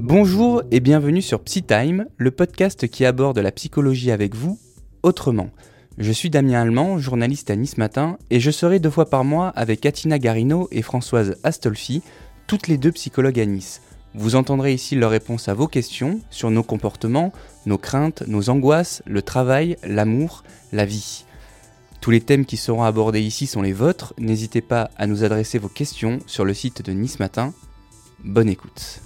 Bonjour et bienvenue sur PsyTime, le podcast qui aborde la psychologie avec vous autrement. Je suis Damien Allemand, journaliste à Nice Matin, et je serai deux fois par mois avec Atina Garino et Françoise Astolfi, toutes les deux psychologues à Nice. Vous entendrez ici leurs réponses à vos questions sur nos comportements, nos craintes, nos angoisses, le travail, l'amour, la vie. Tous les thèmes qui seront abordés ici sont les vôtres, n'hésitez pas à nous adresser vos questions sur le site de Nice Matin. Bonne écoute.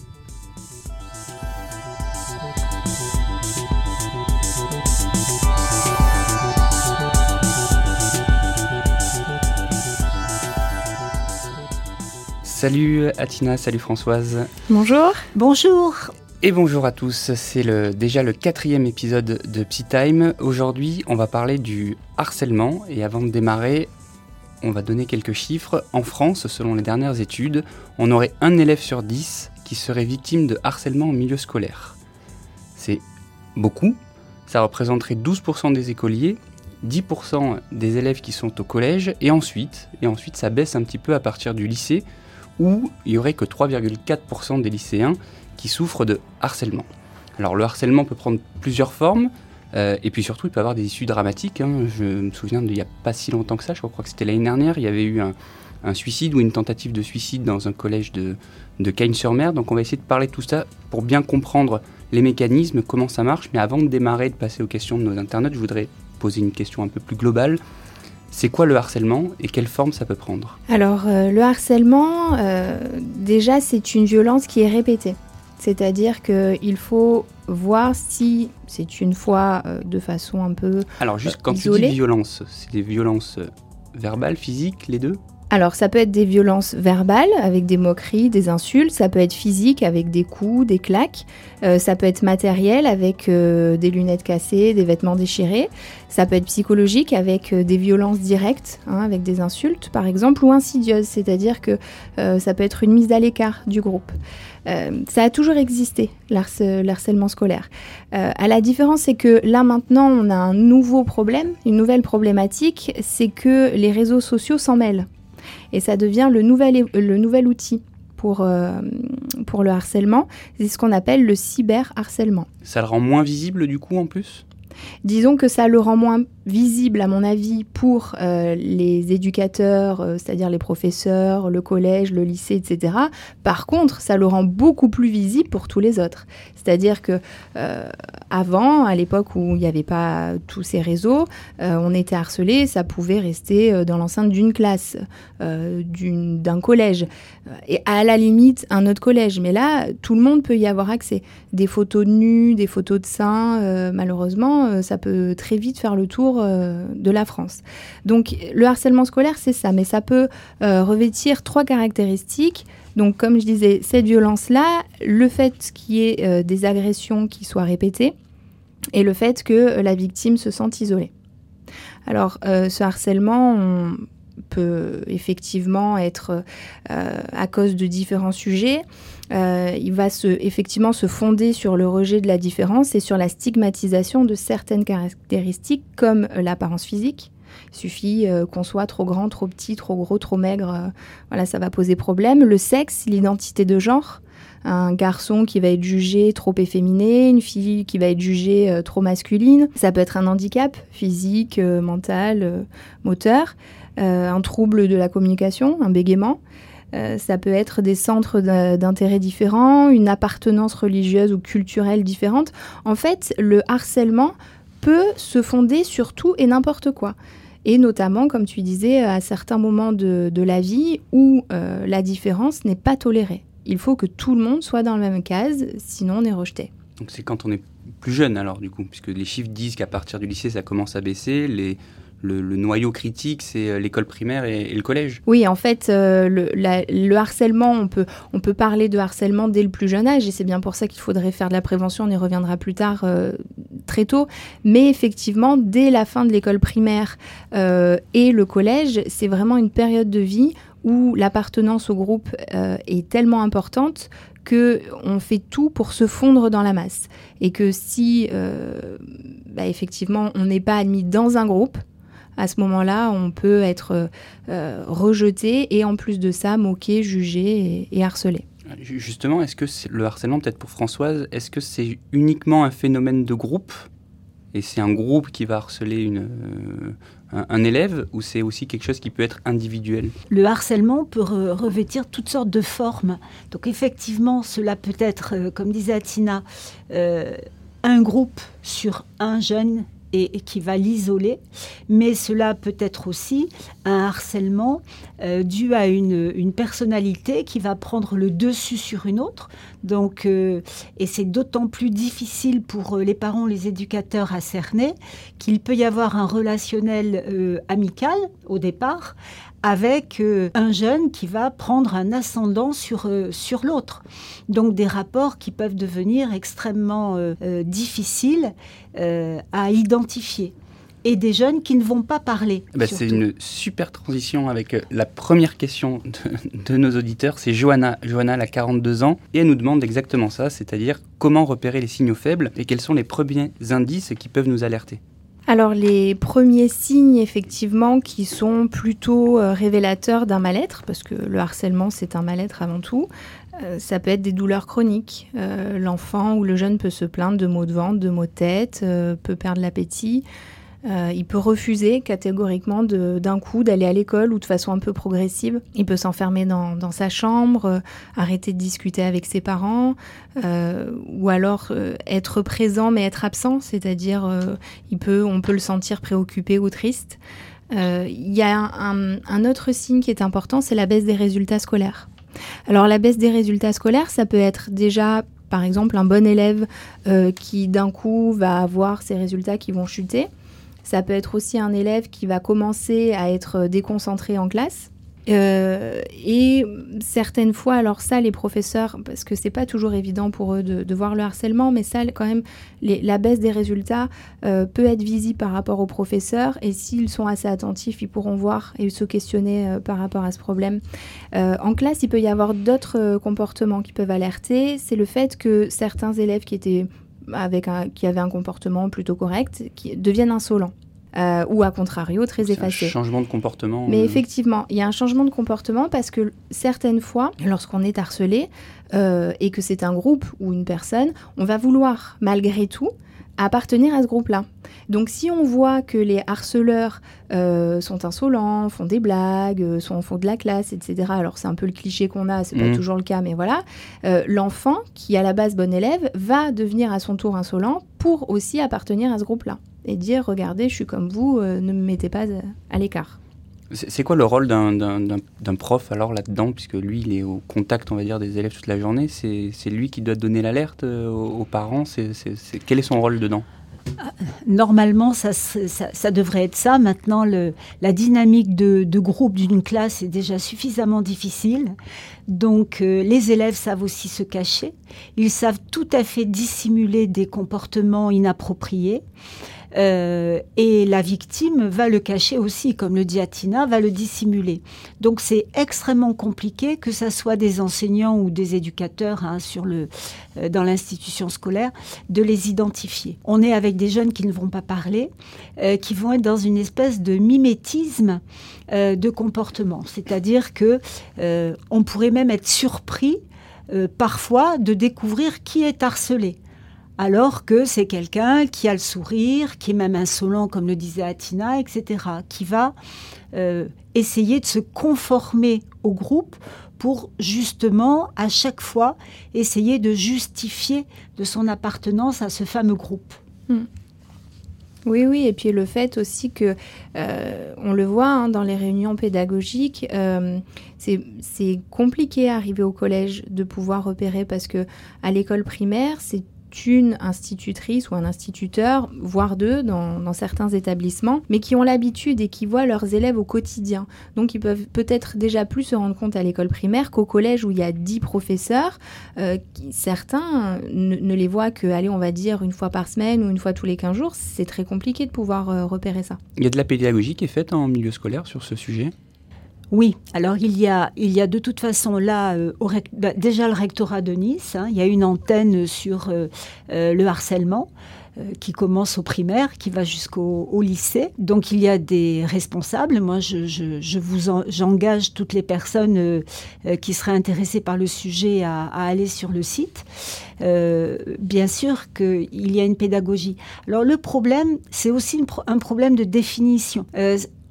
Salut Atina, salut Françoise. Bonjour. Bonjour. Et bonjour à tous, c'est déjà le quatrième épisode de Psytime. Aujourd'hui, on va parler du harcèlement et avant de démarrer, on va donner quelques chiffres. En France, selon les dernières études, on aurait un élève sur dix qui serait victime de harcèlement au milieu scolaire. C'est beaucoup, ça représenterait 12% des écoliers, 10% des élèves qui sont au collège et ensuite, et ensuite ça baisse un petit peu à partir du lycée où il y aurait que 3,4% des lycéens qui souffrent de harcèlement. Alors le harcèlement peut prendre plusieurs formes, euh, et puis surtout il peut avoir des issues dramatiques. Hein. Je me souviens d'il n'y a pas si longtemps que ça, je crois que c'était l'année dernière, il y avait eu un, suicide ou une tentative de suicide dans un collège de, de Cagnes-sur-Mer. Donc on va essayer de parler de tout ça pour bien comprendre les mécanismes, comment ça marche. Mais avant de démarrer, de passer aux questions de nos internautes, je voudrais poser une question un peu plus globale. C'est quoi le harcèlement et quelle forme ça peut prendre? Alors euh, le harcèlement, euh, déjà c'est une violence qui est répétée. C'est-à-dire qu'il faut voir si c'est une fois euh, de façon un peu Alors juste quand tu dis violence, c'est des violences verbales, physiques, les deux? Alors ça peut être des violences verbales avec des moqueries, des insultes, ça peut être physique avec des coups, des claques, euh, ça peut être matériel avec euh, des lunettes cassées, des vêtements déchirés, ça peut être psychologique avec euh, des violences directes, hein, avec des insultes par exemple, ou insidieuses, c'est-à-dire que ça peut être une mise à l'écart du groupe. Ça a toujours existé, l'harcèlement scolaire. à la différence, c'est que là maintenant, on a un nouveau problème, une nouvelle problématique, c'est que les réseaux sociaux s'en mêlent. Et ça devient le nouvel, le nouvel outil pour, euh, pour le harcèlement. C'est ce qu'on appelle le cyberharcèlement. Ça le rend moins visible du coup en plus? Disons que ça le rend moins visible, à mon avis, pour euh, les éducateurs, euh, c'est-à-dire les professeurs, le collège, le lycée, etc. Par contre, ça le rend beaucoup plus visible pour tous les autres. C'est-à-dire que euh, avant, à l'époque où il n'y avait pas tous ces réseaux, on était harcelé, ça pouvait rester dans l'enceinte d'une classe, d'un collège, et à la limite un autre collège. Mais là, tout le monde peut y avoir accès. Des photos de nus, des photos de seins, malheureusement, ça peut très vite faire le tour euh, de la France. Donc le harcèlement scolaire, c'est ça, mais ça peut euh, revêtir trois caractéristiques. Donc comme je disais, cette violence-là, le fait qu'il y ait euh, des agressions qui soient répétées et le fait que la victime se sente isolée. Alors ce harcèlement, peut effectivement être à cause de différents sujets. Euh, il va se, effectivement se fonder sur le rejet de la différence et sur la stigmatisation de certaines caractéristiques comme euh, l'apparence physique. Il suffit euh, qu'on soit trop grand, trop petit, trop gros, trop maigre. voilà, ça va poser problème. Le sexe, l'identité de genre. Un garçon qui va être jugé trop efféminé, une fille qui va être jugée trop masculine. Ça peut être un handicap physique, mental, moteur. Un trouble de la communication, un bégaiement. Euh, ça peut être des centres d'intérêt différents, une appartenance religieuse ou culturelle différente. En fait, le harcèlement peut se fonder sur tout et n'importe quoi. Et notamment, comme tu disais, à certains moments de, la vie où euh, la différence n'est pas tolérée. Il faut que tout le monde soit dans la même case, sinon on est rejeté. Donc c'est quand on est plus jeune alors du coup, puisque les chiffres disent qu'à partir du lycée ça commence à baisser, les, le, noyau critique, c'est euh, l'école primaire et, le collège. Oui, en fait, euh, le, harcèlement, on peut, on peut parler de harcèlement dès le plus jeune âge, et c'est bien pour ça qu'il faudrait faire de la prévention, on y reviendra plus tard, euh, très tôt. Mais effectivement, dès la fin de l'école primaire et le collège, c'est vraiment une période de vie où l'appartenance au groupe est tellement importante que on fait tout pour se fondre dans la masse et que si bah, effectivement on n'est pas admis dans un groupe à ce moment-là, on peut être rejeté et en plus de ça, moqué, jugé et, harcelé. Justement, est-ce que le harcèlement, peut-être pour Françoise, est-ce que c'est uniquement un phénomène de groupe et c'est un groupe qui va harceler une, un, élève ou c'est aussi quelque chose qui peut être individuel? Le harcèlement peut revêtir toutes sortes de formes. Donc effectivement, cela peut être, euh, comme disait Atina, euh, un groupe sur un jeune et, qui va l'isoler, mais cela peut être aussi un harcèlement euh, dû à une, personnalité qui va prendre le dessus sur une autre. Donc, euh, et c'est d'autant plus difficile pour euh, les parents, les éducateurs à cerner qu'il peut y avoir un relationnel amical au départ avec euh, un jeune qui va prendre un ascendant sur, euh, sur l'autre. Donc des rapports qui peuvent devenir extrêmement euh, difficiles à identifier. Et des jeunes qui ne vont pas parler. Bah, c'est une super transition avec la première question de, de nos auditeurs. C'est Johanna. Johanna, elle a 42 ans et elle nous demande exactement ça, c'est-à-dire comment repérer les signaux faibles et quels sont les premiers indices qui peuvent nous alerter alors les premiers signes effectivement qui sont plutôt euh, révélateurs d'un mal-être, parce que le harcèlement c'est un mal-être avant tout, euh, ça peut être des douleurs chroniques. Euh, l'enfant ou le jeune peut se plaindre de maux de ventre, de maux de tête, peut perdre l'appétit. Euh, il peut refuser catégoriquement d'un coup d'aller à l'école ou de façon un peu progressive. Il peut s'enfermer dans, sa chambre, euh, arrêter de discuter avec ses parents, euh, ou alors être présent mais être absent, c'est-à-dire il peut, on peut le sentir préoccupé ou triste. Il y a un, un autre signe qui est important, c'est la baisse des résultats scolaires. Alors la baisse des résultats scolaires, ça peut être déjà par exemple un bon élève qui d'un coup va avoir ses résultats qui vont chuter. Ça peut être aussi un élève qui va commencer à être déconcentré en classe. Euh, et certaines fois, alors ça, les professeurs, parce que c'est pas toujours évident pour eux de, voir le harcèlement, mais ça, quand même, la baisse des résultats euh, peut être visible par rapport aux professeurs. Et s'ils sont assez attentifs, ils pourront voir et se questionner euh, par rapport à ce problème. en classe, il peut y avoir d'autres comportements qui peuvent alerter. C'est le fait que certains élèves qui étaient avec un, qui avaient un comportement plutôt correct, qui deviennent insolents. Euh, ou à contrario très effacés. Un changement de comportement. Mais euh. effectivement, il y a un changement de comportement parce que certaines fois, lorsqu'on est harcelé euh, et que c'est un groupe ou une personne, on va vouloir malgré tout appartenir à ce groupe-là. Donc si on voit que les harceleurs euh, sont insolents, font des blagues, euh, sont, font de la classe, etc. Alors c'est un peu le cliché qu'on a, c'est pas mmh. toujours le cas, mais voilà. Euh, l'enfant, qui à la base bon élève, va devenir à son tour insolent pour aussi appartenir à ce groupe-là. Et dire, regardez, je suis comme vous, ne me mettez pas à l'écart. C'est quoi le rôle d'un prof alors là-dedans, puisque lui, il est au contact, on va dire, des élèves toute la journée C'est lui qui doit donner l'alerte euh, aux, parents Quel est son rôle dedans? Ah, Normalement, ça, ça, devrait être ça. Maintenant, le, la dynamique de, groupe d'une classe est déjà suffisamment difficile. Donc, euh, les élèves savent aussi se cacher. Ils savent tout à fait dissimuler des comportements inappropriés. Euh, et la victime va le cacher aussi, comme le dit Atina, va le dissimuler. Donc c'est extrêmement compliqué, que ce soit des enseignants ou des éducateurs hein, sur le, euh, dans l'institution scolaire, de les identifier. On est avec des jeunes qui ne vont pas parler, euh, qui vont être dans une espèce de mimétisme de comportement. C'est-à-dire que on pourrait même être surpris parfois de découvrir qui est harcelé alors que c'est quelqu'un qui a le sourire, qui est même insolent, comme le disait Atina, etc., qui va euh, essayer de se conformer au groupe pour justement, à chaque fois, essayer de justifier de son appartenance à ce fameux groupe. Hmm. Oui, oui, et puis le fait aussi que, euh, on le voit hein, dans les réunions pédagogiques, euh, c'est compliqué arriver au collège de pouvoir repérer parce que à l'école primaire, c'est une institutrice ou un instituteur, voire deux dans, certains établissements, mais qui ont l'habitude et qui voient leurs élèves au quotidien. Donc ils peuvent peut-être déjà plus se rendre compte à l'école primaire qu'au collège où il y a dix professeurs. Euh, certains ne, les voient que, allez, on va dire une fois par semaine ou une fois tous les 15 jours. C'est très compliqué de pouvoir euh, repérer ça. Il y a de la pédagogie qui est faite en milieu scolaire sur ce sujet? Oui, alors il y a, il y a de toute façon là euh, bah, déjà le rectorat de Nice, hein, il y a une antenne sur euh, euh, le harcèlement. qui commence au primaire, qui va jusqu'au lycée. Donc il y a des responsables. Moi, je, vous j'engage toutes les personnes qui seraient intéressées par le sujet à, aller sur le site. bien sûr qu'il y a une pédagogie. Alors le problème, c'est aussi un problème de définition.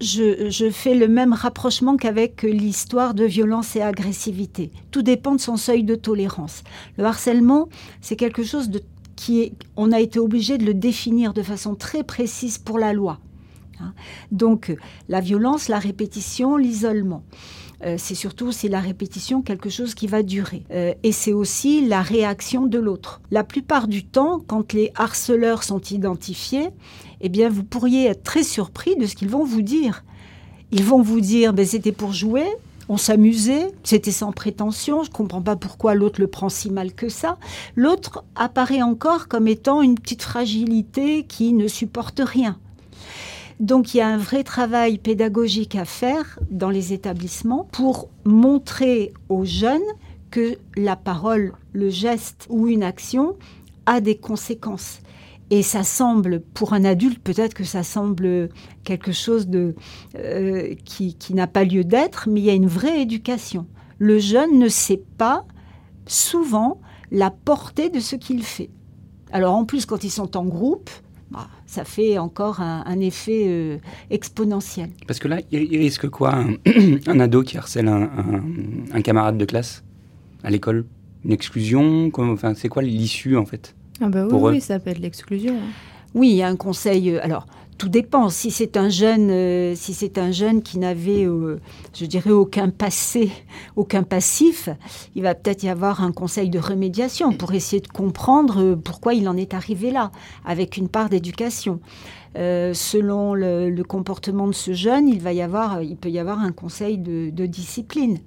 Je, je, fais le même rapprochement qu'avec l'histoire de violence et agressivité. Tout dépend de son seuil de tolérance. Le harcèlement, c'est quelque chose de on a été obligé de le définir de façon très précise pour la loi. Hein. Donc la violence, la répétition, l'isolement. Euh, c'est surtout c'est la répétition quelque chose qui va durer. Euh, et c'est aussi la réaction de l'autre. La plupart du temps, quand les harceleurs sont identifiés, eh bien vous pourriez être très surpris de ce qu'ils vont vous dire. Ils vont vous dire, ben, c'était pour jouer, on s'amusait, c'était sans prétention, je ne comprends pas pourquoi l'autre le prend si mal que ça. L'autre apparaît encore comme étant une petite fragilité qui ne supporte rien. Donc il y a un vrai travail pédagogique à faire dans les établissements pour montrer aux jeunes que la parole, le geste ou une action a des conséquences. Et ça semble, pour un adulte, peut-être que ça semble quelque chose de, euh, qui, n'a pas lieu d'être, mais il y a une vraie éducation. Le jeune ne sait pas souvent la portée de ce qu'il fait. Alors en plus, quand ils sont en groupe, bah, ça fait encore un, effet euh, exponentiel. Parce que là, il, risque quoi un, ado qui harcèle un, camarade de classe à l'école? Une exclusion? Enfin, C'est quoi l'issue en fait? Ah bah oui, ça peut être l'exclusion. Hein. Oui, il y a un conseil. Euh, alors, tout dépend. Si c'est un jeune, euh, qui n'avait, euh, je dirais, aucun passé, aucun passif, il va peut-être y avoir un conseil de remédiation pour essayer de comprendre pourquoi il en est arrivé là, avec une part d'éducation. Selon le, comportement de ce jeune, il va y avoir, il peut y avoir un conseil de, discipline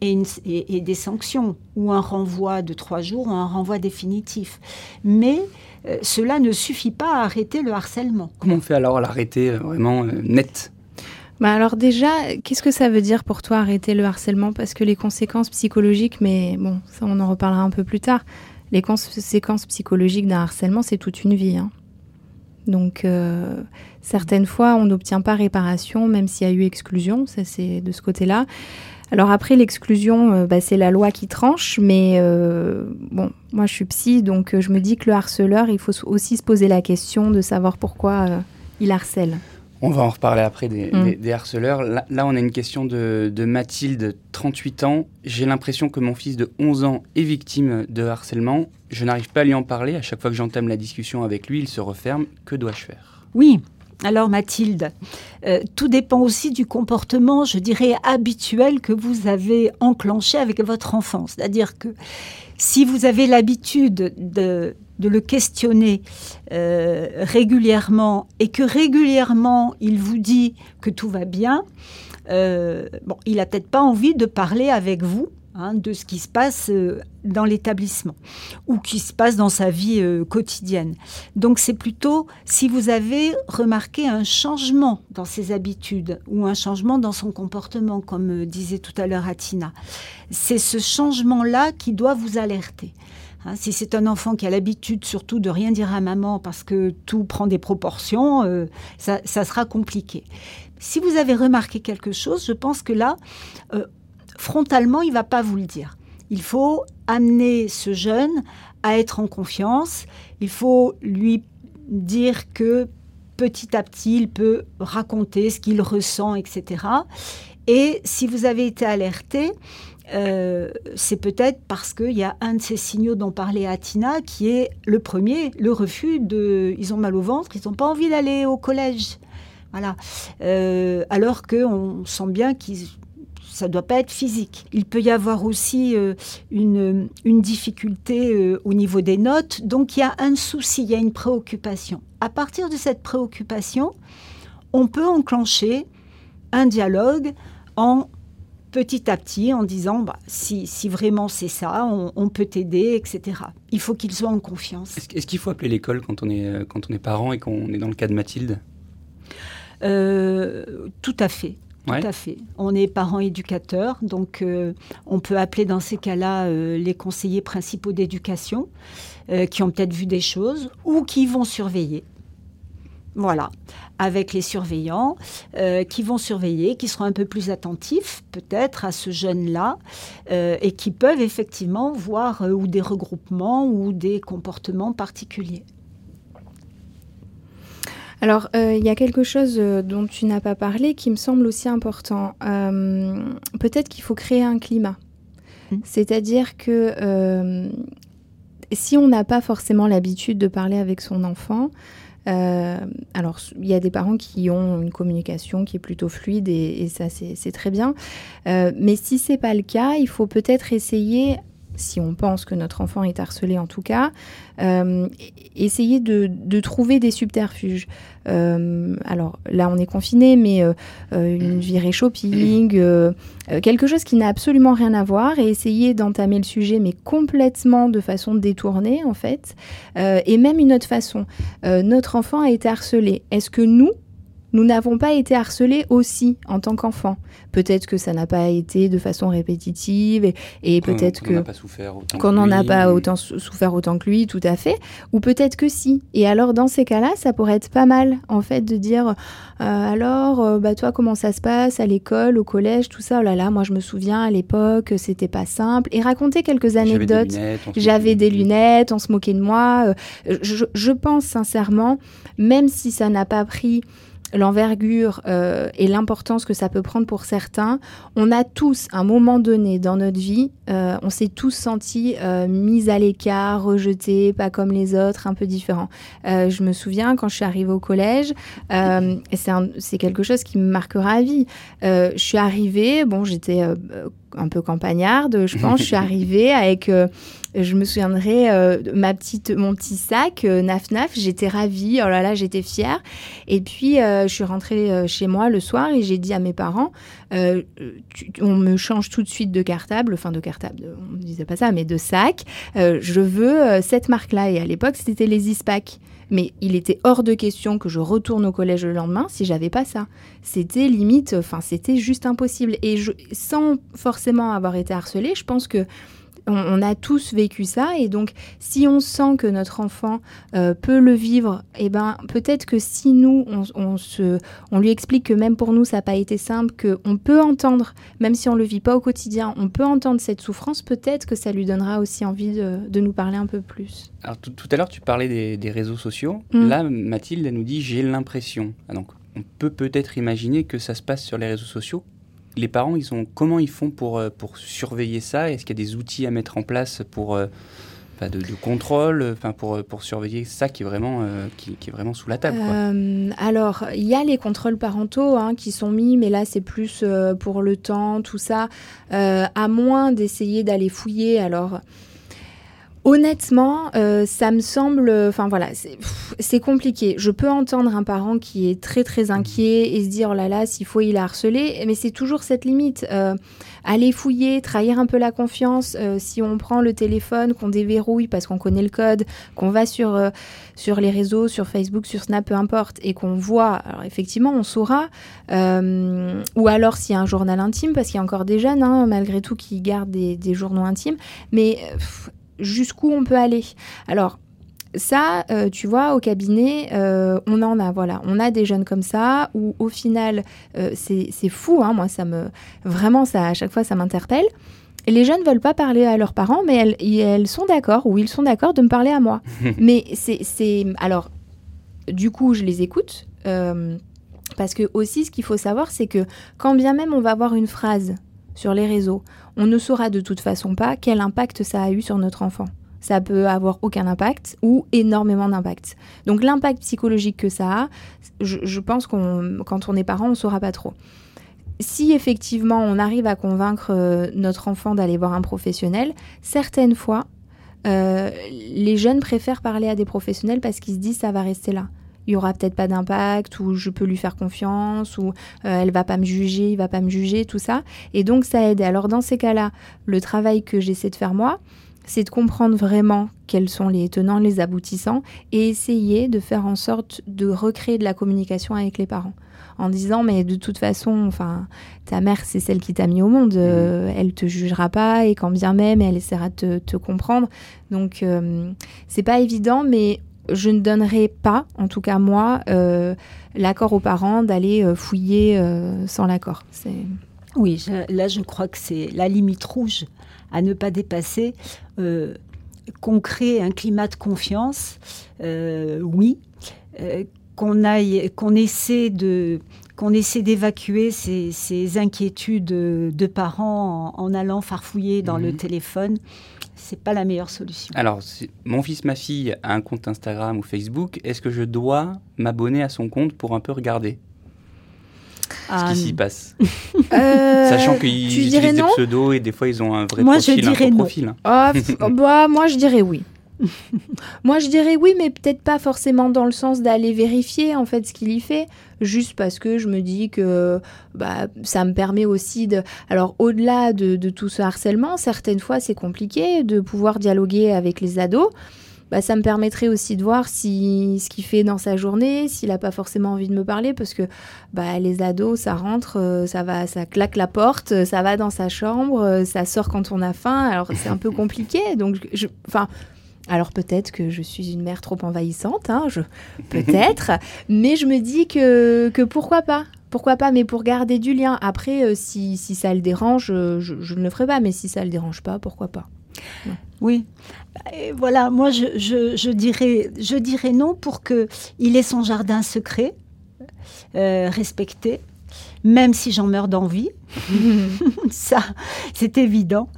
et, et, des sanctions ou un renvoi de trois jours ou un renvoi définitif. Mais euh, cela ne suffit pas à arrêter le harcèlement. Comment on fait alors à l'arrêter euh, vraiment euh, net? Bah alors déjà, qu'est-ce que ça veut dire pour toi arrêter le harcèlement? Parce que les conséquences psychologiques, mais bon, ça on en reparlera un peu plus tard, les conséquences psychologiques d'un harcèlement, c'est toute une vie. Hein. Donc certaines fois, on n'obtient pas réparation, même s'il y a eu exclusion, ça c'est de ce côté-là. Alors après, l'exclusion, euh, bah, c'est la loi qui tranche, mais euh, bon, moi je suis psy, donc euh, je me dis que le harceleur, il faut aussi se poser la question de savoir pourquoi il harcèle. On va en reparler après des, mm. harceleurs. Là, on a une question de, de Mathilde, 38 ans. J'ai l'impression que mon fils de 11 ans est victime de harcèlement. Je n'arrive pas à lui en parler. À chaque fois que j'entame la discussion avec lui, il se referme. Que dois-je faire? Oui, alors Mathilde, euh, tout dépend aussi du comportement, je dirais, habituel que vous avez enclenché avec votre enfant. C'est-à-dire que si vous avez l'habitude de, le questionner euh, régulièrement et que régulièrement il vous dit que tout va bien, euh, bon, il n'a peut-être pas envie de parler avec vous Hein, de ce qui se passe euh, dans l'établissement ou qui se passe dans sa vie quotidienne. Donc c'est plutôt si vous avez remarqué un changement dans ses habitudes ou un changement dans son comportement, comme disait tout à l'heure Atina, c'est ce changement-là qui doit vous alerter. Hein, si c'est un enfant qui a l'habitude surtout de rien dire à maman parce que tout prend des proportions, ça, sera compliqué. Si vous avez remarqué quelque chose, je pense que là, frontalement, il va pas vous le dire. Il faut amener ce jeune à être en confiance. Il faut lui dire que petit à petit, il peut raconter ce qu'il ressent, etc. Et si vous avez été alerté, euh, c'est peut-être parce qu'il y a un de ces signaux dont parlait Atina qui est le premier, le refus de... Ils ont mal au ventre, ils n'ont pas envie d'aller au collège. Voilà. Euh, alors qu'on sent bien qu'ils ça ne doit pas être physique. Il peut y avoir aussi euh, une, difficulté euh, au niveau des notes, donc il y a un souci, il y a une préoccupation. À partir de cette préoccupation, on peut enclencher un dialogue en petit à petit en disant bah, si, vraiment c'est ça, on, peut t'aider, etc. Il faut qu'il soit en confiance. Est-ce, qu'il faut appeler l'école quand on est, euh, quand on est parent et qu'on est dans le cas de Mathilde? Tout à fait tout à fait. On est parents éducateurs, donc euh, on peut appeler dans ces cas-là euh, les conseillers principaux d'éducation euh, qui ont peut-être vu des choses ou qui vont surveiller. Voilà, avec les surveillants qui vont surveiller, qui seront un peu plus attentifs peut-être à ce jeune-là et qui peuvent effectivement voir ou des regroupements ou des comportements particuliers. Alors, euh, il y a quelque chose euh, dont tu n'as pas parlé qui me semble aussi important. Euh, peut-être qu'il faut créer un climat. Mmh. C'est-à-dire que si on n'a pas forcément l'habitude de parler avec son enfant, alors, il y a des parents qui ont une communication qui est plutôt fluide et, ça, c'est très bien. mais si c'est pas le cas, il faut peut-être essayer si on pense que notre enfant est harcelé en tout cas, euh, essayer de, trouver des subterfuges. Euh, alors là, on est confiné, mais euh, une virée shopping, quelque chose qui n'a absolument rien à voir, et essayer d'entamer le sujet, mais complètement de façon détournée en fait. et même une autre façon. notre enfant a été harcelé. Est-ce que nous, nous n'avons pas été harcelés aussi en tant qu'enfants. Peut-être que ça n'a pas été de façon répétitive et, peut-être que qu'on n'en a pas autant souffert autant que lui, tout à fait. Ou peut-être que si. Et alors dans ces cas-là, ça pourrait être pas mal en fait de dire euh, alors euh, bah toi comment ça se passe à l'école, au collège, tout ça? Oh là là, moi je me souviens à l'époque c'était pas simple et raconter quelques anecdotes. J'avais des, lunettes, on se moquait de moi. Euh, je pense sincèrement, même si ça n'a pas pris l'envergure euh, et l'importance que ça peut prendre pour certains, on a tous, à un moment donné dans notre vie, euh, on s'est tous sentis euh, mis à l'écart, rejetés, pas comme les autres, un peu différents. je me souviens quand je suis arrivée au collège, et c'est quelque chose qui me marquera à vie. je suis arrivée, bon, j'étais un peu campagnarde, je pense. je suis arrivée avec, euh, je me souviendrai, euh, ma petite, mon petit sac euh, naf naf. J'étais ravie. Oh là là, j'étais fière. Et puis je suis rentrée chez moi le soir et j'ai dit à mes parents, on me change tout de suite de cartable, enfin de cartable, on ne disait pas ça, mais de sac. je veux cette marque-là. Et à l'époque, c'était les ISPAC. Mais il était hors de question que je retourne au collège le lendemain si j'avais pas ça. C'était limite, enfin c'était juste impossible. Et sans forcément avoir été harcelée, je pense que on, a tous vécu ça et donc si on sent que notre enfant euh, peut le vivre, eh ben peut-être que si nous on, se, on lui explique que même pour nous ça n'a pas été simple, que on peut entendre, même si on le vit pas au quotidien, on peut entendre cette souffrance, peut-être que ça lui donnera aussi envie de, nous parler un peu plus. Alors tout, à l'heure tu parlais des, réseaux sociaux. Mmh. Là Mathilde elle nous dit j'ai l'impression. Ah, donc on peut peut-être imaginer que ça se passe sur les réseaux sociaux les parents, ils ont, comment ils font pour, euh, pour surveiller ça? Est-ce qu'il y a des outils à mettre en place pour, euh, de, contrôle, enfin pour, pour surveiller ça qui est vraiment, euh, qui, est vraiment sous la table Alors, il y a les contrôles parentaux hein, qui sont mis, mais là, c'est plus pour le temps, tout ça, à moins d'essayer d'aller fouiller. Alors, Honnêtement, euh, ça me semble, enfin voilà, c'est compliqué. Je peux entendre un parent qui est très très mmh. inquiet et se dire oh là là, s'il faut il a harcelé, mais c'est toujours cette limite. Euh, aller fouiller, trahir un peu la confiance. Euh, si on prend le téléphone, qu'on déverrouille parce qu'on connaît le code, qu'on va sur sur les réseaux, sur Facebook, sur Snap, peu importe, et qu'on voit, alors effectivement, on saura. ou alors s'il y a un journal intime, parce qu'il y a encore des jeunes, hein, malgré tout, qui gardent des, des journaux intimes, mais jusqu'où on peut aller. Alors, ça, euh, tu vois, au cabinet, euh, on en a, voilà, on a des jeunes comme ça où au final, euh, c'est fou, hein, moi, ça me, vraiment, ça, à chaque fois, ça m'interpelle. Les jeunes veulent pas parler à leurs parents, mais elles, elles sont d'accord ou ils sont d'accord de me parler à moi. mais c'est, alors, du coup, je les écoute. parce que aussi, ce qu'il faut savoir, c'est que quand bien même on va avoir une phrase sur les réseaux, on ne saura de toute façon pas quel impact ça a eu sur notre enfant. Ça peut avoir aucun impact ou énormément d'impact. Donc l'impact psychologique que ça a, je, pense qu'on, quand on est parent, on ne saura pas trop. Si effectivement on arrive à convaincre euh, notre enfant d'aller voir un professionnel, certaines fois, euh, les jeunes préfèrent parler à des professionnels parce qu'ils se disent ça va rester là il y aura peut-être pas d'impact ou je peux lui faire confiance ou euh, elle va pas me juger, il va pas me juger, tout ça. Et donc ça aide. Alors dans ces cas-là, le travail que j'essaie de faire moi, c'est de comprendre vraiment quels sont les tenants, les aboutissants et essayer de faire en sorte de recréer de la communication avec les parents en disant mais de toute façon, enfin, ta mère c'est celle qui t'a mis au monde, euh, Mhm. elle te jugera pas et quand bien même elle essaiera de te, te comprendre. Donc euh, c'est pas évident, mais je ne donnerai pas, en tout cas moi, euh, l'accord aux parents d'aller euh, fouiller euh, sans l'accord. Oui, je- là, je crois que c'est la limite rouge à ne pas dépasser. Euh, qu'on crée un climat de confiance, euh, oui. Euh, qu'on aille, qu'on essaie de, qu'on essaie d'évacuer ces, ces inquiétudes de parents en, en allant farfouiller dans le Mhm. téléphone, c'est pas la meilleure solution. Alors, si mon fils, ma fille a un compte Instagram ou Facebook. Est-ce que je dois m'abonner à son compte pour un peu regarder ce Ah, qui s'y passe Euh, Sachant qu'ils utilisent des pseudos et des fois ils ont un vrai Moi, je profil, un dirais non. profil. Ah, pff, bah, moi, je dirais oui. moi, je dirais oui, mais peut-être pas forcément dans le sens d'aller vérifier en fait ce qu'il y fait, juste parce que je me dis que bah, ça me permet aussi de. Alors, au-delà de, tout ce harcèlement, certaines fois, c'est compliqué de pouvoir dialoguer avec les ados. Bah, ça me permettrait aussi de voir si ce qu'il fait dans sa journée, s'il n'a pas forcément envie de me parler, parce que bah, les ados, ça rentre, euh, ça va, ça claque la porte, euh, ça va dans sa chambre, euh, ça sort quand on a faim. Alors c'est un peu compliqué. Donc, je, enfin, alors peut-être que je suis une mère trop envahissante, hein, je, peut-être, mais je me dis que, que pourquoi pas. Pourquoi pas, mais pour garder du lien. Après, euh, si, si ça le dérange, euh, je, je ne le ferai pas, mais si ça le dérange pas, pourquoi pas. Oui. Et voilà, moi je, je, je dirais, je dirais non pour que il ait son jardin secret, euh, respecté, même si j'en meurs d'envie. Ça, c'est évident.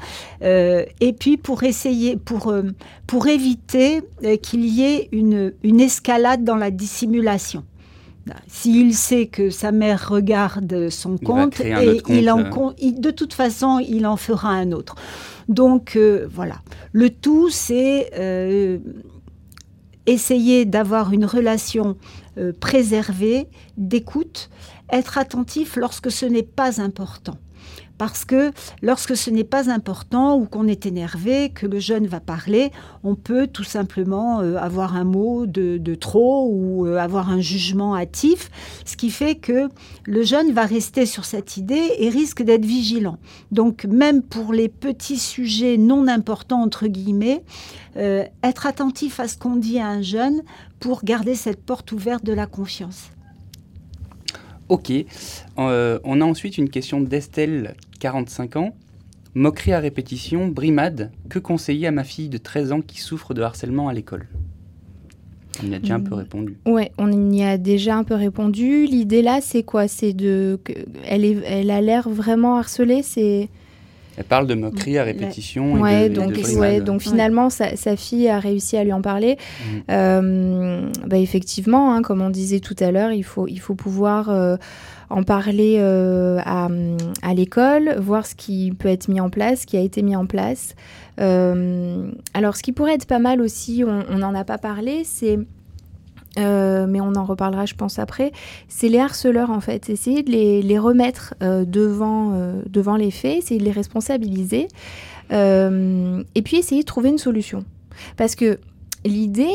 Euh, et puis pour essayer, pour, euh, pour éviter euh, qu'il y ait une, une escalade dans la dissimulation. S'il sait que sa mère regarde son Il compte, et il en il- de toute façon, il en fera un autre. Donc euh, voilà. Le tout, c'est euh, essayer d'avoir une relation euh, préservée, d'écoute, être attentif lorsque ce n'est pas important. Parce que lorsque ce n'est pas important ou qu'on est énervé, que le jeune va parler, on peut tout simplement euh, avoir un mot de, trop ou euh, avoir un jugement hâtif, ce qui fait que le jeune va rester sur cette idée et risque d'être vigilant. Donc même pour les petits sujets non importants, entre guillemets, euh, être attentif à ce qu'on dit à un jeune pour garder cette porte ouverte de la confiance. Ok. Euh, on a ensuite une question d'Estelle, 45 ans. Moquerie à répétition, brimade. Que conseiller à ma fille de 13 ans qui souffre de harcèlement à l'école? On y a déjà un peu Hmm. répondu. Ouais, on y a déjà un peu répondu. L'idée là, c'est quoi? C'est de, elle est, elle a l'air vraiment harcelée. C'est Elle parle de moquerie à répétition. et ouais, de, et donc de ouais, brimade. donc finalement, sa, sa fille a réussi à lui en parler. Mhm. Euh, bah, effectivement, hein, comme on disait tout à l'heure, il faut, il faut pouvoir euh, en parler euh, à, à l'école, voir ce qui peut être mis en place, ce qui a été mis en place. Euh, alors, ce qui pourrait être pas mal aussi, on n'en a pas parlé, c'est euh, mais on en reparlera, je pense, après. C'est les harceleurs, en fait. Essayer de les, remettre euh, devant, euh, devant les faits, essayer de les responsabiliser. Et puis essayer de trouver une solution. Parce que l'idée,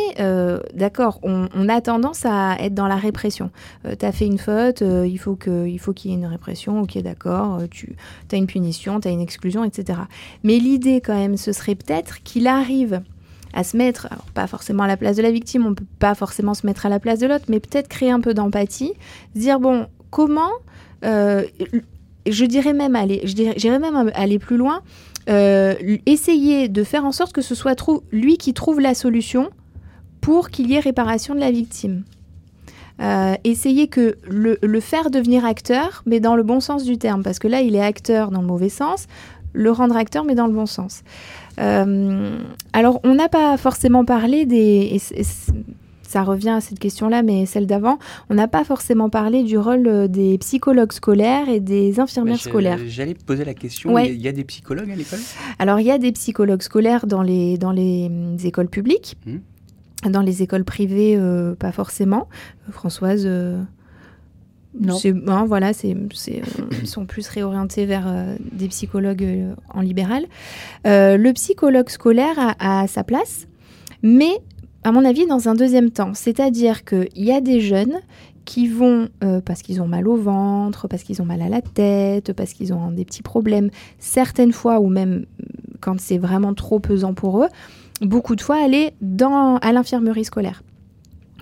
d'accord, on, a tendance à être dans la répression. Euh, tu as fait une faute, il faut qu'il y ait une répression, ok, d'accord, tu as une punition, tu as une exclusion, etc. Mais l'idée, quand même, ce serait peut-être qu'il arrive à se mettre, alors pas forcément à la place de la victime, on peut pas forcément se mettre à la place de l'autre, mais peut-être créer un peu d'empathie, dire bon, comment, euh, je dirais même aller, j'irais même aller plus loin, euh, essayer de faire en sorte que ce soit lui qui trouve la solution pour qu'il y ait réparation de la victime. Euh, essayer que le faire devenir acteur, mais dans le bon sens du terme, parce que là, il est acteur dans le mauvais sens, le rendre acteur, mais dans le bon sens. Euh, alors, on n'a pas forcément parlé des... et ça revient à cette question-là, mais celle d'avant, on n'a pas forcément parlé du rôle euh, des psychologues scolaires et des infirmières Bah, scolaires. J'allais poser la question. Ouais. Il y a- des psychologues à l'école? Alors, il y a des psychologues scolaires dans les, dans les hum, écoles publiques. Dans les écoles privées, euh, pas forcément. Françoise, euh, Non. hein, voilà, c'est, euh, ils sont plus réorientés vers euh, des psychologues euh, en libéral. Le psychologue scolaire a, sa place, mais à mon avis, dans un deuxième temps. C'est-à-dire qu'il y a des jeunes qui vont, parce qu'ils ont mal au ventre, parce qu'ils ont mal à la tête, parce qu'ils ont des petits problèmes, certaines fois, ou même quand c'est vraiment trop pesant pour eux, beaucoup de fois aller dans, à l'infirmerie scolaire.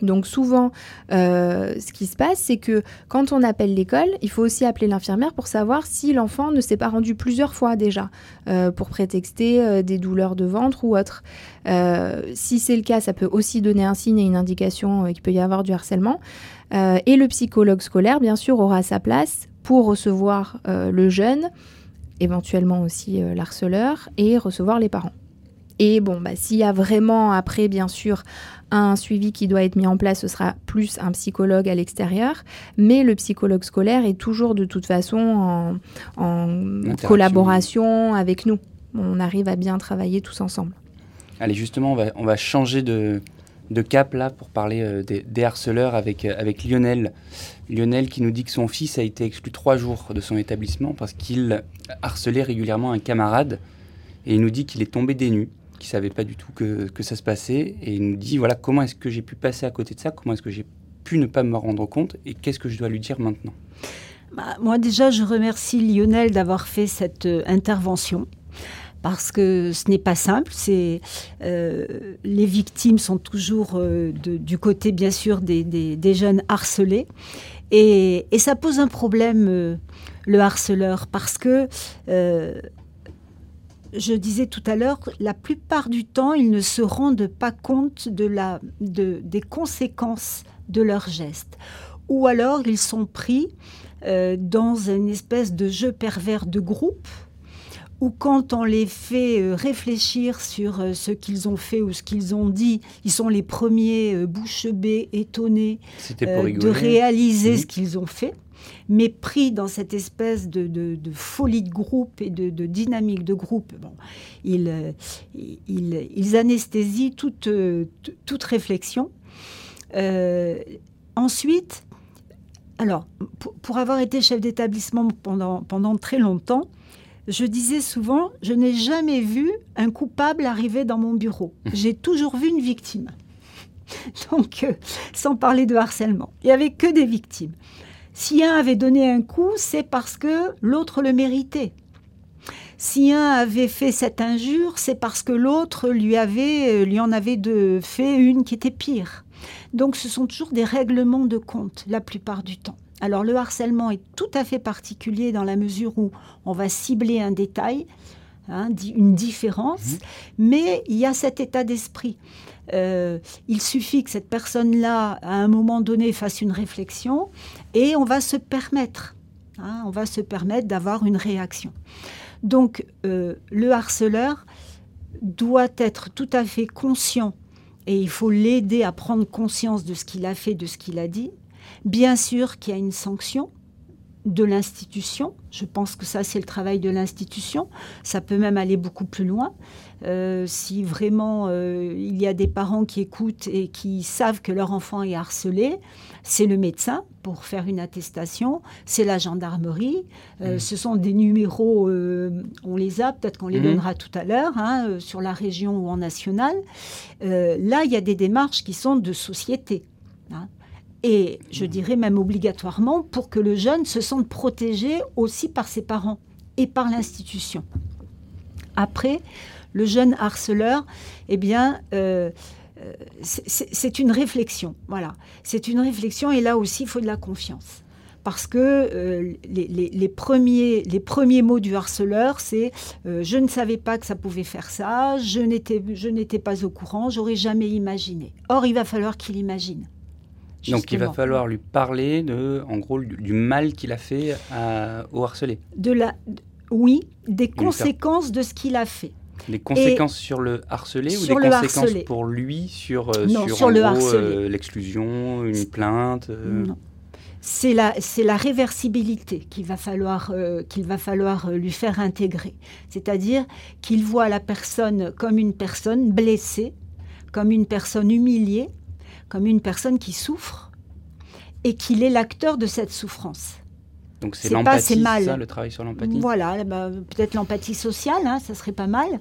Donc souvent, euh, ce qui se passe, c'est que quand on appelle l'école, il faut aussi appeler l'infirmière pour savoir si l'enfant ne s'est pas rendu plusieurs fois déjà, euh, pour prétexter euh, des douleurs de ventre ou autre. si c'est le cas, ça peut aussi donner un signe et une indication qu'il peut y avoir du harcèlement. et le psychologue scolaire, bien sûr, aura sa place pour recevoir le jeune, éventuellement aussi l'harceleur, et recevoir les parents. Et bon, bah, s'il y a vraiment après, bien sûr, un suivi qui doit être mis en place, ce sera plus un psychologue à l'extérieur, mais le psychologue scolaire est toujours de toute façon en, collaboration avec nous. On arrive à bien travailler tous ensemble. Allez, justement, on va, changer de, cap là pour parler euh, des, harceleurs avec, euh, avec Lionel. Lionel qui nous dit que son fils a été exclu trois jours de son établissement parce qu'il harcelait régulièrement un camarade et il nous dit qu'il est tombé des nues qui savait pas du tout que, que, ça se passait. Et il nous dit voilà comment est-ce que j'ai pu passer à côté de ça, comment est-ce que j'ai pu ne pas me rendre compte? Et qu'est-ce que je dois lui dire maintenant? Bah, moi déjà je remercie Lionel d'avoir fait cette euh, intervention. Parce que ce n'est pas simple. C'est euh, les victimes sont toujours euh, du côté bien sûr des, des, jeunes harcelés. Et, et, ça pose un problème le harceleur. Parce que je disais tout à l'heure, la plupart du temps, ils ne se rendent pas compte de la, de, des conséquences de leurs gestes. Ou alors, ils sont pris euh, dans une espèce de jeu pervers de groupe, où quand on les fait euh, réfléchir sur euh, ce qu'ils ont fait ou ce qu'ils ont dit, ils sont les premiers bouche bée, étonnés de réaliser ce qu'ils ont fait mais pris dans cette espèce de, folie de groupe et de, dynamique de groupe, bon, ils, euh, ils, anesthésient toute, toute réflexion. Euh, ensuite, alors, pour, avoir été chef d'établissement pendant, pendant très longtemps, je disais souvent, je n'ai jamais vu un coupable arriver dans mon bureau. J'ai toujours vu une victime. Donc, euh, sans parler de harcèlement. Il n'y avait que des victimes. Si un avait donné un coup, c'est parce que l'autre le méritait. Si un avait fait cette injure, c'est parce que l'autre lui avait, euh, lui en avait de, fait une qui était pire. Donc ce sont toujours des règlements de compte la plupart du temps. Alors le harcèlement est tout à fait particulier dans la mesure où on va cibler un détail, hein, une différence, mmh. mais il y a cet état d'esprit. Euh, il suffit que cette personne-là, à un moment donné, fasse une réflexion et on va se permettre, hein, on va se permettre d'avoir une réaction. Donc, euh, le harceleur doit être tout à fait conscient et il faut l'aider à prendre conscience de ce qu'il a fait, de ce qu'il a dit. Bien sûr qu'il y a une sanction, de l'institution. Je pense que ça, c'est le travail de l'institution. Ça peut même aller beaucoup plus loin. Euh, si vraiment euh, il y a des parents qui écoutent et qui savent que leur enfant est harcelé, c'est le médecin pour faire une attestation, c'est la gendarmerie. Euh, mmh. Ce sont des numéros, on les a, peut-être qu'on les mmh. donnera tout à l'heure, hein, sur la région ou en national. là, il y a des démarches qui sont de société. Hein et je dirais même obligatoirement pour que le jeune se sente protégé aussi par ses parents et par l'institution. Après, le jeune harceleur, eh bien, euh, euh, c'est une réflexion. Voilà, c'est une réflexion et là aussi, il faut de la confiance. Parce que euh, les, premiers, les premiers mots du harceleur, c'est je ne savais pas que ça pouvait faire ça, je n'étais pas au courant, j'aurais jamais imaginé. Or, il va falloir qu'il imagine. Donc il va falloir lui parler de, en gros, du, mal qu'il a fait au harcelé. De la, oui, des conséquences de ce qu'il a fait. Des conséquences sur le harcelé ou des conséquences pour lui sur, euh, sur, euh, l'exclusion, une plainte euh Non. C'est la, c'est la réversibilité qu'il va falloir, qu'il va falloir lui faire intégrer. C'est-à-dire qu'il voit la personne comme une personne blessée, comme une personne humiliée, comme une personne qui souffre et qu'il est l'acteur de cette souffrance. Donc c'est l'empathie, ça, le travail sur l'empathie? Voilà, bah, peut-être l'empathie sociale, hein, ça serait pas mal.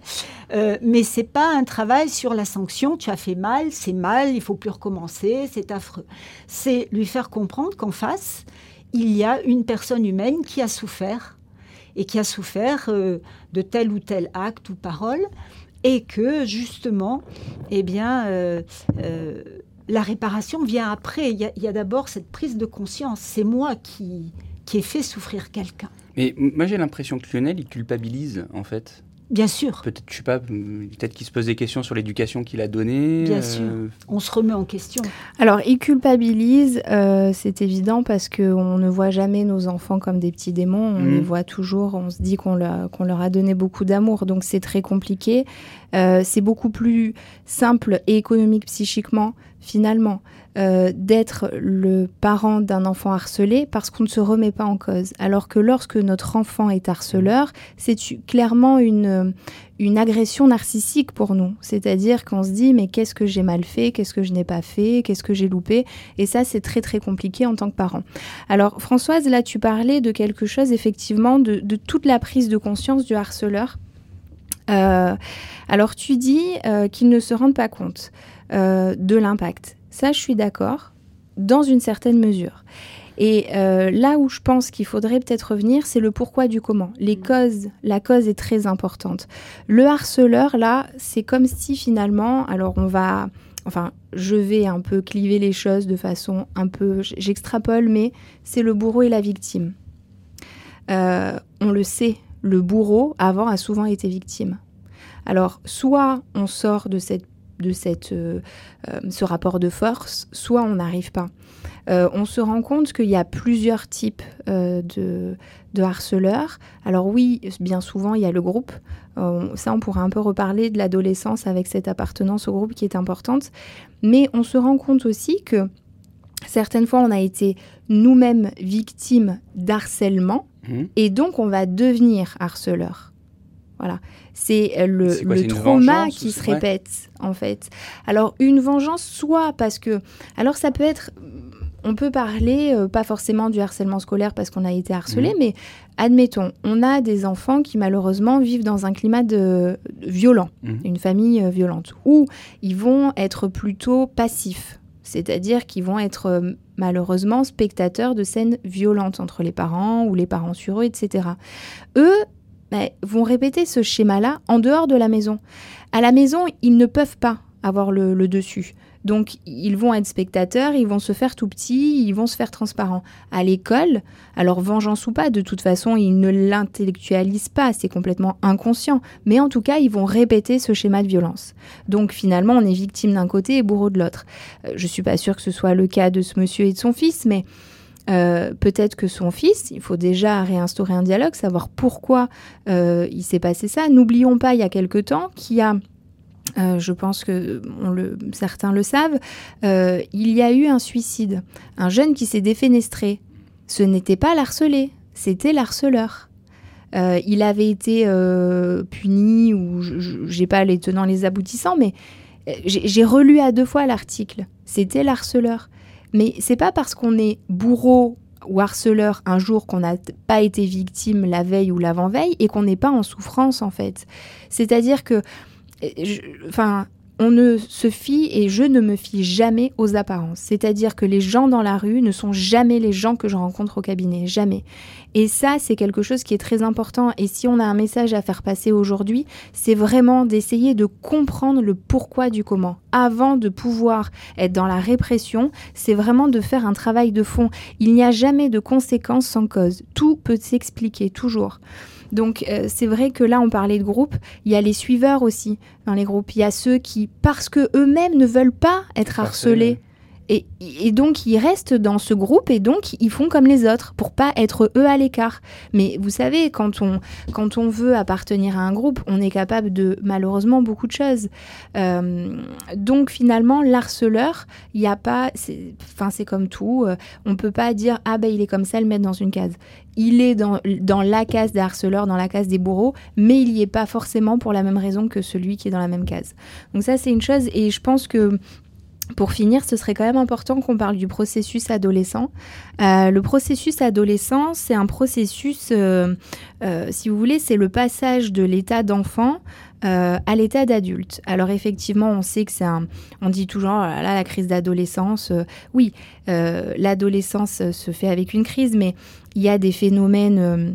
Euh, mais c'est pas un travail sur la sanction. Tu as fait mal, c'est mal, il faut plus recommencer, c'est affreux. C'est lui faire comprendre qu'en face, il y a une personne humaine qui a souffert et qui a souffert euh, de tel ou tel acte ou parole, et que justement, eh bien, euh, euh, la réparation vient après. Il y a, d'abord cette prise de conscience. C'est moi qui, qui ai fait souffrir quelqu'un. Mais moi j'ai l'impression que Lionel, il culpabilise en fait. Bien sûr. Peut-être, je sais pas, peut-être qu'il se pose des questions sur l'éducation qu'il a donnée. Bien euh, sûr. On se remet en question. Alors, il culpabilise, euh, c'est évident, parce qu'on ne voit jamais nos enfants comme des petits démons. On les mmh. voit toujours, on se dit qu'on leur, qu'on leur a donné beaucoup d'amour. Donc, c'est très compliqué. Euh, c'est beaucoup plus simple et économique psychiquement, finalement. Euh, d'être le parent d'un enfant harcelé parce qu'on ne se remet pas en cause. Alors que lorsque notre enfant est harceleur, c'est clairement une, une agression narcissique pour nous. C'est-à-dire qu'on se dit mais qu'est-ce que j'ai mal fait, qu'est-ce que je n'ai pas fait, qu'est-ce que j'ai loupé? Et ça, c'est très très compliqué en tant que parent. Alors Françoise, là, tu parlais de quelque chose effectivement, de, toute la prise de conscience du harceleur. Euh, alors tu dis euh, qu'ils ne se rendent pas compte de l'impact. Ça, je suis d'accord, dans une certaine mesure. Et euh, là où je pense qu'il faudrait peut-être revenir, c'est le pourquoi du comment. Les causes, la cause est très importante. Le harceleur, là, c'est comme si finalement, alors on va, enfin, je vais un peu cliver les choses de façon un peu, j'extrapole, mais c'est le bourreau et la victime. Euh, on le sait, le bourreau, avant, a souvent été victime. Alors, soit on sort de cette de cette, euh, euh, ce rapport de force, soit on n'arrive pas. Euh, on se rend compte qu'il y a plusieurs types de, de, harceleurs. Alors oui, bien souvent, il y a le groupe. ça, on pourrait un peu reparler de l'adolescence avec cette appartenance au groupe qui est importante. Mais on se rend compte aussi que certaines fois, on a été nous-mêmes victimes d'harcèlement. Mmh. Et donc, on va devenir harceleur. Voilà. C'est euh, le, trauma qui se répète, en fait. Alors, une vengeance, soit parce que. Alors, ça peut être. On peut parler, euh, pas forcément du harcèlement scolaire parce qu'on a été harcelé, mhm. mais admettons, on a des enfants qui malheureusement vivent dans un climat de, violent, mhm. une famille euh, violente, où ils vont être plutôt passifs, c'est-à-dire qu'ils vont être malheureusement spectateurs de scènes violentes entre les parents ou les parents sur eux, etc. Eux, vont répéter ce schéma-là en dehors de la maison. À la maison, ils ne peuvent pas avoir le, dessus. Donc, ils vont être spectateurs, ils vont se faire tout petits, ils vont se faire transparents. À l'école, alors vengeance ou pas, de toute façon, ils ne l'intellectualisent pas, c'est complètement inconscient. Mais en tout cas, ils vont répéter ce schéma de violence. Donc, finalement, on est victime d'un côté et bourreau de l'autre. Euh, je suis pas sûre que ce soit le cas de ce monsieur et de son fils, mais euh, peut-être que son fils, il faut déjà réinstaurer un dialogue, savoir pourquoi euh, il s'est passé ça. N'oublions pas, il y a quelque temps, qu'il y a euh, je pense que certains le savent, il y a eu un suicide. Un jeune qui s'est défenestré. Ce n'était pas l'harcelé, c'était l'harceleur. il avait été puni, ou j'ai pas les tenants les aboutissants, mais j'ai relu à deux fois l'article. C'était l'harceleur. Mais c'est pas parce qu'on est bourreau ou harceleur un jour qu'on n'a pas été victime la veille ou l'avant-veille et qu'on n'est pas en souffrance en fait. C'est-à-dire que, enfin, on ne se fie et je ne me fie jamais aux apparences. C'est-à-dire que les gens dans la rue ne sont jamais les gens que je rencontre au cabinet, jamais. Et ça, c'est quelque chose qui est très important. Et si on a un message à faire passer aujourd'hui, c'est vraiment d'essayer de comprendre le pourquoi du comment. Avant de pouvoir être dans la répression, c'est vraiment de faire un travail de fond. Il n'y a jamais de conséquences sans cause. Tout peut s'expliquer, toujours. Donc euh, c'est vrai que là on parlait de groupe, il y a les suiveurs aussi dans les groupes, il y a ceux qui parce que eux-mêmes ne veulent pas être harcelés et, donc, ils restent dans ce groupe et donc, ils font comme les autres pour pas être eux à l'écart. Mais vous savez, quand on, quand on veut appartenir à un groupe, on est capable de malheureusement beaucoup de choses. Euh, donc, finalement, l'harceleur, il n'y a pas. Enfin, c'est comme tout. Euh, on peut pas dire Ah ben, il est comme ça, le mettre dans une case. Il est dans, dans la case des harceleurs, dans la case des bourreaux, mais il n'y est pas forcément pour la même raison que celui qui est dans la même case. Donc, ça, c'est une chose. Et je pense que pour finir, ce serait quand même important qu'on parle du processus adolescent. Euh, le processus adolescent, c'est un processus, euh, euh, si vous voulez, c'est le passage de l'état d'enfant à l'état d'adulte. Alors effectivement, on sait que c'est un... On dit toujours, oh là, la crise d'adolescence. oui, l'adolescence se fait avec une crise, mais il y a des phénomènes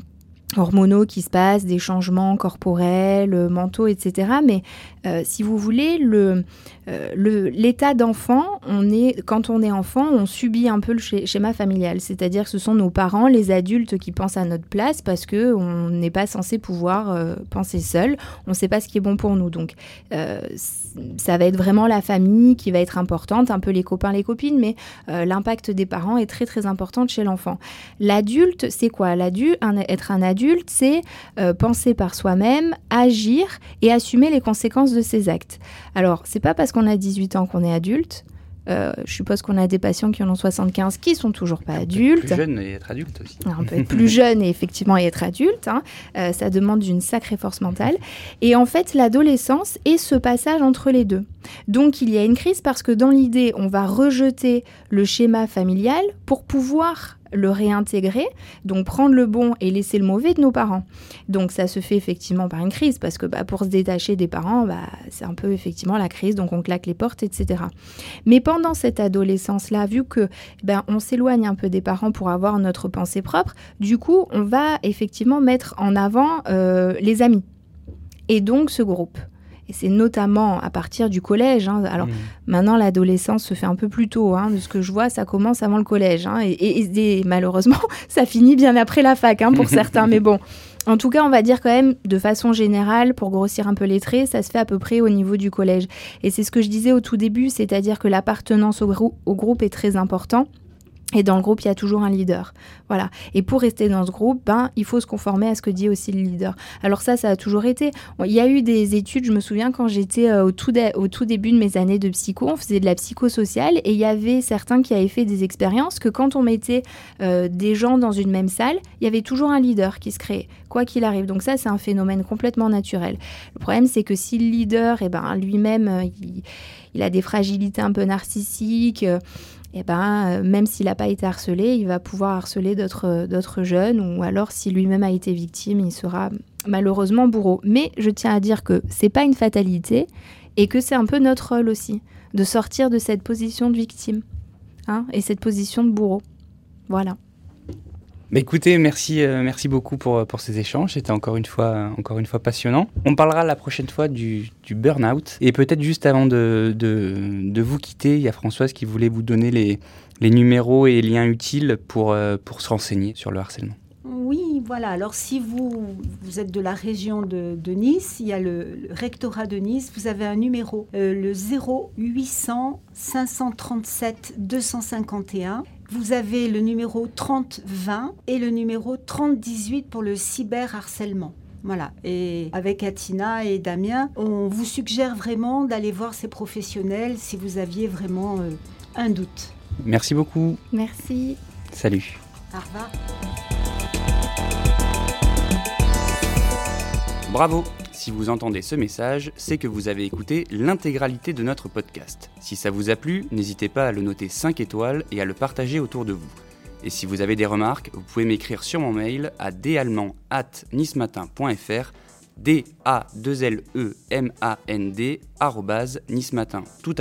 hormonaux qui se passent, des changements corporels, mentaux, etc. Mais si vous voulez, le, euh, l'état d'enfant, on est, quand on est enfant, on subit un peu le schéma familial. C'est-à-dire que ce sont nos parents, les adultes, qui pensent à notre place parce qu'on n'est pas censé pouvoir euh, penser seul. On ne sait pas ce qui est bon pour nous. Donc, euh, ça va être vraiment la famille qui va être importante, un peu les copains, les copines, mais l'impact des parents est très, très important chez l'enfant. L'adulte, c'est quoi? L'adulte, être un adulte, c'est penser par soi-même, agir et assumer les conséquences de ses actes. Alors, c'est pas parce qu'on a 18 ans qu'on est adulte. Euh, je suppose qu'on a des patients qui en ont 75 qui sont toujours pas adultes. Plus jeune et être adulte aussi. On peut être plus jeune et effectivement être adulte. Hein. Euh, ça demande une sacrée force mentale. Et en fait, l'adolescence est ce passage entre les deux. Donc il y a une crise parce que dans l'idée, on va rejeter le schéma familial pour pouvoir le réintégrer, donc prendre le bon et laisser le mauvais de nos parents. Donc ça se fait effectivement par une crise, parce que bah, pour se détacher des parents, bah, c'est un peu effectivement la crise, donc on claque les portes, etc. Mais pendant cette adolescence-là, vu que ben, on s'éloigne un peu des parents pour avoir notre pensée propre, du coup, on va effectivement mettre en avant euh, les amis. Et donc ce groupe. Et c'est notamment à partir du collège. Hein. Alors mmh. maintenant, l'adolescence se fait un peu plus tôt. Hein. De ce que je vois, ça commence avant le collège. Hein. Et, malheureusement, ça finit bien après la fac pour certains. Mais bon, en tout cas, on va dire quand même, de façon générale, pour grossir un peu les traits, ça se fait à peu près au niveau du collège. Et c'est ce que je disais au tout début, c'est-à-dire que l'appartenance au, au groupe est très important. Et dans le groupe, il y a toujours un leader. Voilà. Et pour rester dans ce groupe, ben, il faut se conformer à ce que dit aussi le leader. Alors ça, ça a toujours été. il y a eu des études, je me souviens quand j'étais euh, au, tout début de mes années de psycho, on faisait de la psychosociale et il y avait certains qui avaient fait des expériences que quand on mettait euh, des gens dans une même salle, il y avait toujours un leader qui se créait, quoi qu'il arrive. Donc ça, c'est un phénomène complètement naturel. Le problème, c'est que si le leader, eh ben, lui-même, euh, il, a des fragilités un peu narcissiques, eh ben, euh, même s'il n'a pas été harcelé, il va pouvoir harceler d'autres jeunes, ou alors si lui-même a été victime, il sera malheureusement bourreau. Mais je tiens à dire que c'est pas une fatalité et que c'est un peu notre rôle aussi de sortir de cette position de victime hein, et cette position de bourreau. Voilà. Écoutez, merci, euh, merci beaucoup pour, pour ces échanges. C'était encore une fois, encore une fois passionnant. On parlera la prochaine fois du, du burn-out. Et peut-être juste avant de, de, vous quitter, il y a Françoise qui voulait vous donner les, les numéros et liens utiles pour, euh, pour se renseigner sur le harcèlement. Oui, voilà. Alors, si vous, vous êtes de la région de, de Nice, il y a le, rectorat de Nice, vous avez un numéro, euh, le 0800 537 251. Vous avez le numéro 3020 et le numéro 3018 pour le cyberharcèlement. Voilà. Et avec Atina et Damien, on vous suggère vraiment d'aller voir ces professionnels si vous aviez vraiment euh, un doute. Merci beaucoup. Merci. Salut. Au revoir. Bravo si vous entendez ce message, c'est que vous avez écouté l'intégralité de notre podcast. Si ça vous a plu, n'hésitez pas à le noter 5 étoiles et à le partager autour de vous. Et si vous avez des remarques, vous pouvez m'écrire sur mon mail à dallemand@nismatin.fr d a 2 l e m a n d tout